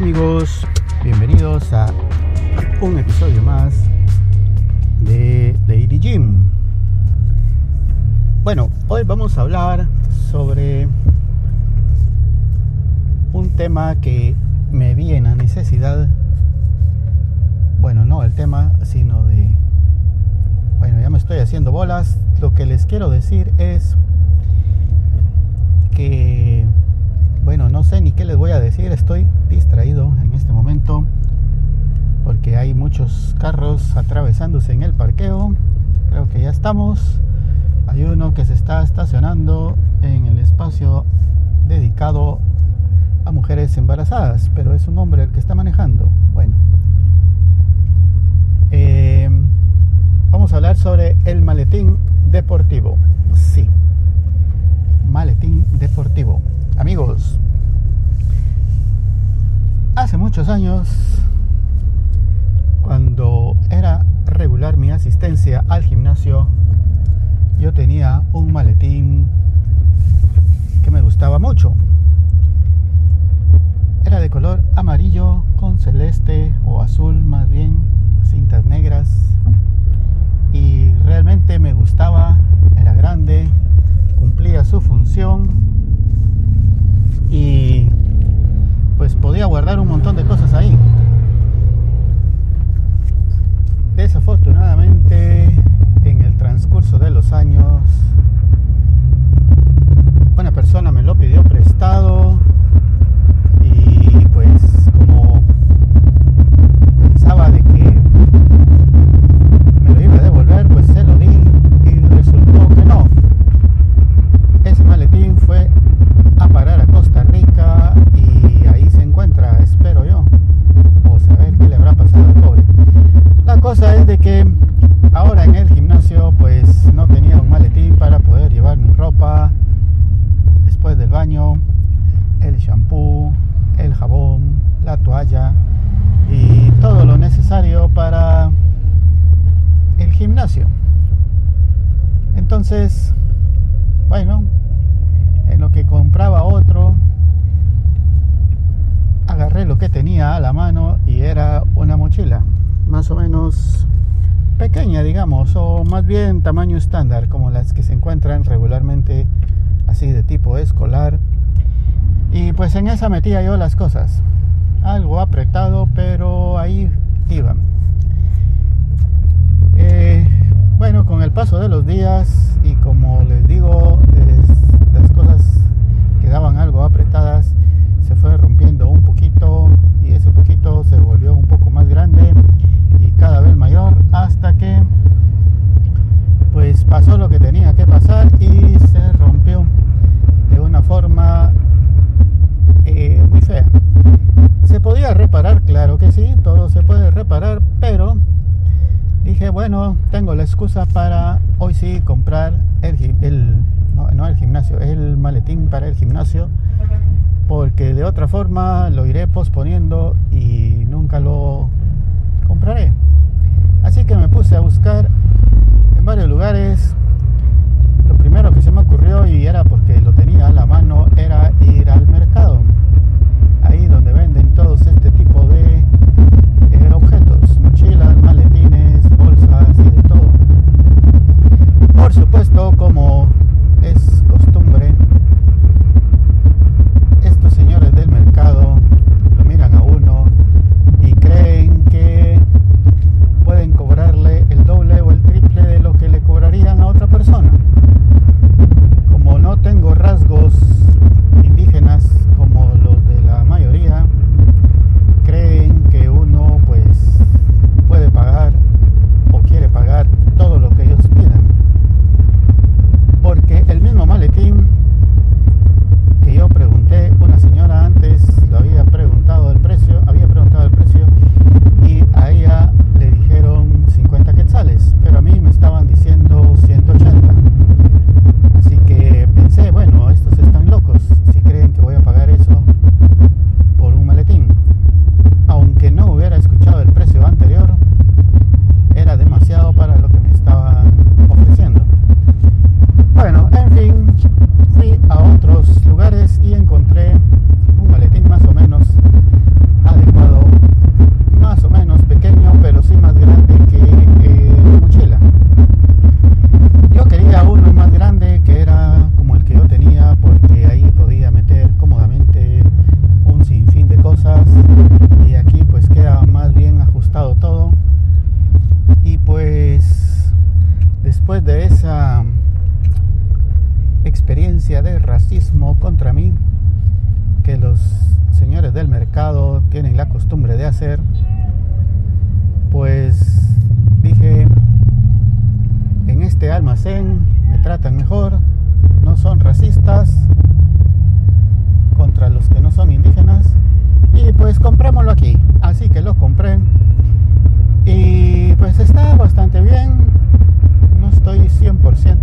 amigos? Bienvenidos a un episodio más de Daily Gym. Bueno, hoy vamos a hablar sobre un tema que me vi en la necesidad, bueno, no el tema, sino de, bueno, ya me estoy haciendo bolas. Lo que les quiero decir es que bueno, no sé ni qué les voy a decir, estoy distraído en este momento porque hay muchos carros atravesándose en el parqueo. Creo que ya estamos. Hay uno que se está estacionando en el espacio dedicado a mujeres embarazadas, pero es un hombre el que está manejando. Bueno, eh, vamos a hablar sobre el maletín deportivo. Sí, maletín deportivo. Amigos, hace muchos años, cuando era regular mi asistencia al gimnasio, yo tenía un maletín que me gustaba mucho. Era de color amarillo con celeste o azul más bien, cintas negras. Y realmente me gustaba, cosa es de que ahora en el gimnasio pues no tenía un maletín para poder llevar mi ropa después del baño, el shampoo, el jabón, la toalla y todo lo necesario para el gimnasio. Entonces, bueno, en lo que compraba otro, agarré lo que tenía a la mano y era una mochila, más o menos pequeña, digamos, o más bien tamaño estándar, como las que se encuentran regularmente así de tipo escolar. Y pues en esa metía yo las cosas. Algo apretado, pero ahí iban. Eh, bueno, con el paso de los días y como les digo, las cosas quedaban algo apretadas, se fue rompiendo un poquito y ese poquito se volvió un poco más grande y cada vez mayor hasta que pues pasó lo que tenía que pasar y se rompió de una forma eh, muy fea. Se podía reparar, claro que sí, todo se puede reparar, pero dije, bueno, tengo la excusa para hoy sí comprar el, el no, el gimnasio, el maletín para el gimnasio, porque de otra forma lo iré posponiendo y nunca lo compraré. Así que me puse a buscar en varios lugares. todo. Y pues después de esa experiencia de racismo contra mí, que los señores del mercado tienen la costumbre de hacer, pues dije, en este almacén me tratan mejor, no son racistas contra los que no son indígenas y pues comprémoslo aquí. Así que lo compré y pues está bastante bien. No estoy 100%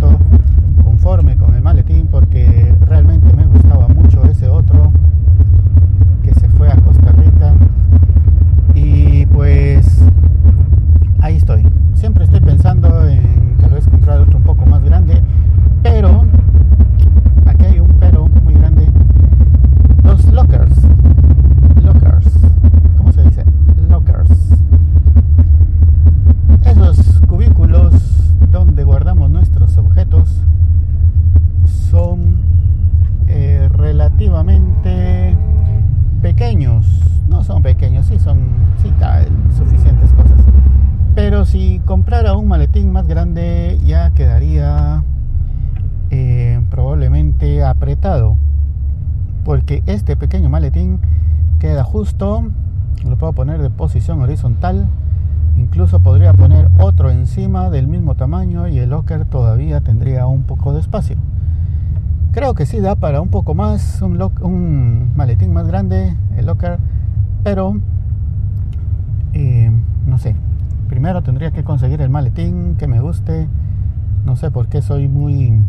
comprara un maletín más grande ya quedaría eh, probablemente apretado. Porque este pequeño maletín queda justo, lo puedo poner de posición horizontal. Incluso podría poner otro encima del mismo tamaño y el locker todavía tendría un poco de espacio. Creo que sí da para un poco más, un, maletín más grande, el locker, pero eh, no sé. Primero tendría que conseguir el maletín que me guste. No sé por qué soy muy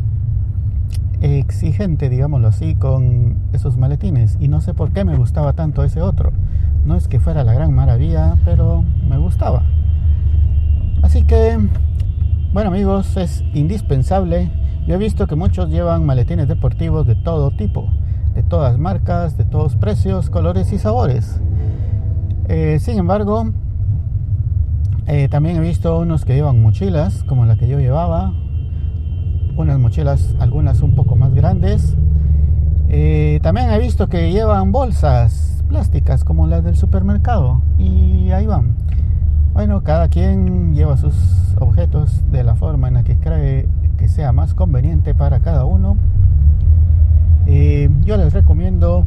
exigente, digámoslo así, con esos maletines. Y no sé por qué me gustaba tanto ese otro. No es que fuera la gran maravilla, pero me gustaba. Así que, bueno amigos, es indispensable. Yo he visto que muchos llevan maletines deportivos de todo tipo, de todas marcas, de todos precios, colores y sabores. Eh, sin embargo, eh, también he visto unos que llevan mochilas, como la que yo llevaba, unas mochilas, algunas un poco más grandes. Eh, también he visto que llevan bolsas plásticas como las del supermercado y ahí van. Bueno, cada quien lleva sus objetos de la forma en la que cree que sea más conveniente para cada uno. Eh, yo les recomiendo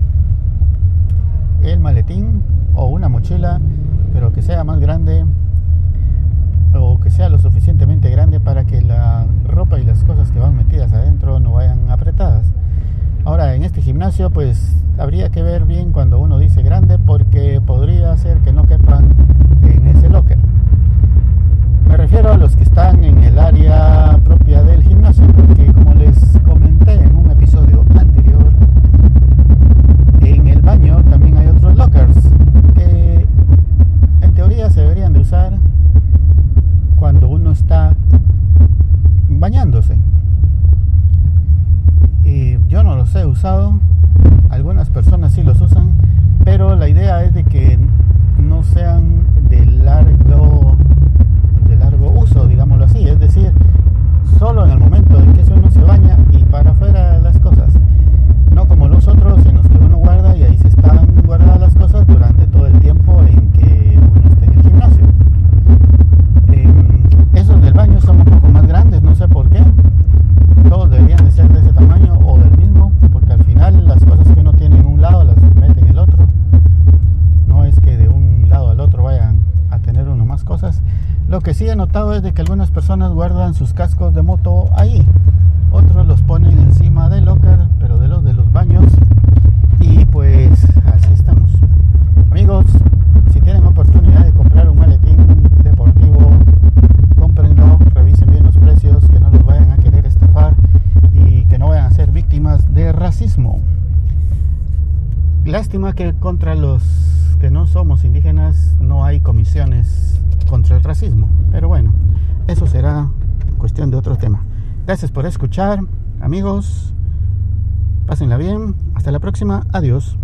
el maletín o una mochila, pero que sea más grande sea lo suficientemente grande para que la ropa y las cosas que van metidas adentro no vayan apretadas. Ahora, en este gimnasio, pues habría que ver bien cuando uno dice grande porque podría ser que no quepan en ese locker. Me refiero a los que están en el área propia del gimnasio, porque como les comenté en un episodio anterior, en el baño también hay otros lockers que en teoría se deberían de usar cuando uno está bañándose. Y yo no los he usado, algunas personas sí los usan, pero la idea es de que no sean de largo de largo uso, digámoslo así, es decir, solo en el momento en que uno se baña y para afuera las cosas, no como los otros en los que uno guarda y ahí se están guardadas las cosas durante todo el tiempo en que uno está en el gimnasio. Esos del baño son un poco más grandes, no sé por qué. Todos deberían de ser de ese tamaño o del mismo, porque al final las cosas que uno tiene en un lado las mete en el otro. No es que de un lado al otro vayan a tener uno más cosas. Lo que sí he notado es de que algunas personas guardan sus cascos de moto ahí. Otros los ponen encima Lástima que contra los que no somos indígenas no hay comisiones contra el racismo, pero bueno, eso será cuestión de otro tema. Gracias por escuchar, amigos, pásenla bien, hasta la próxima, adiós.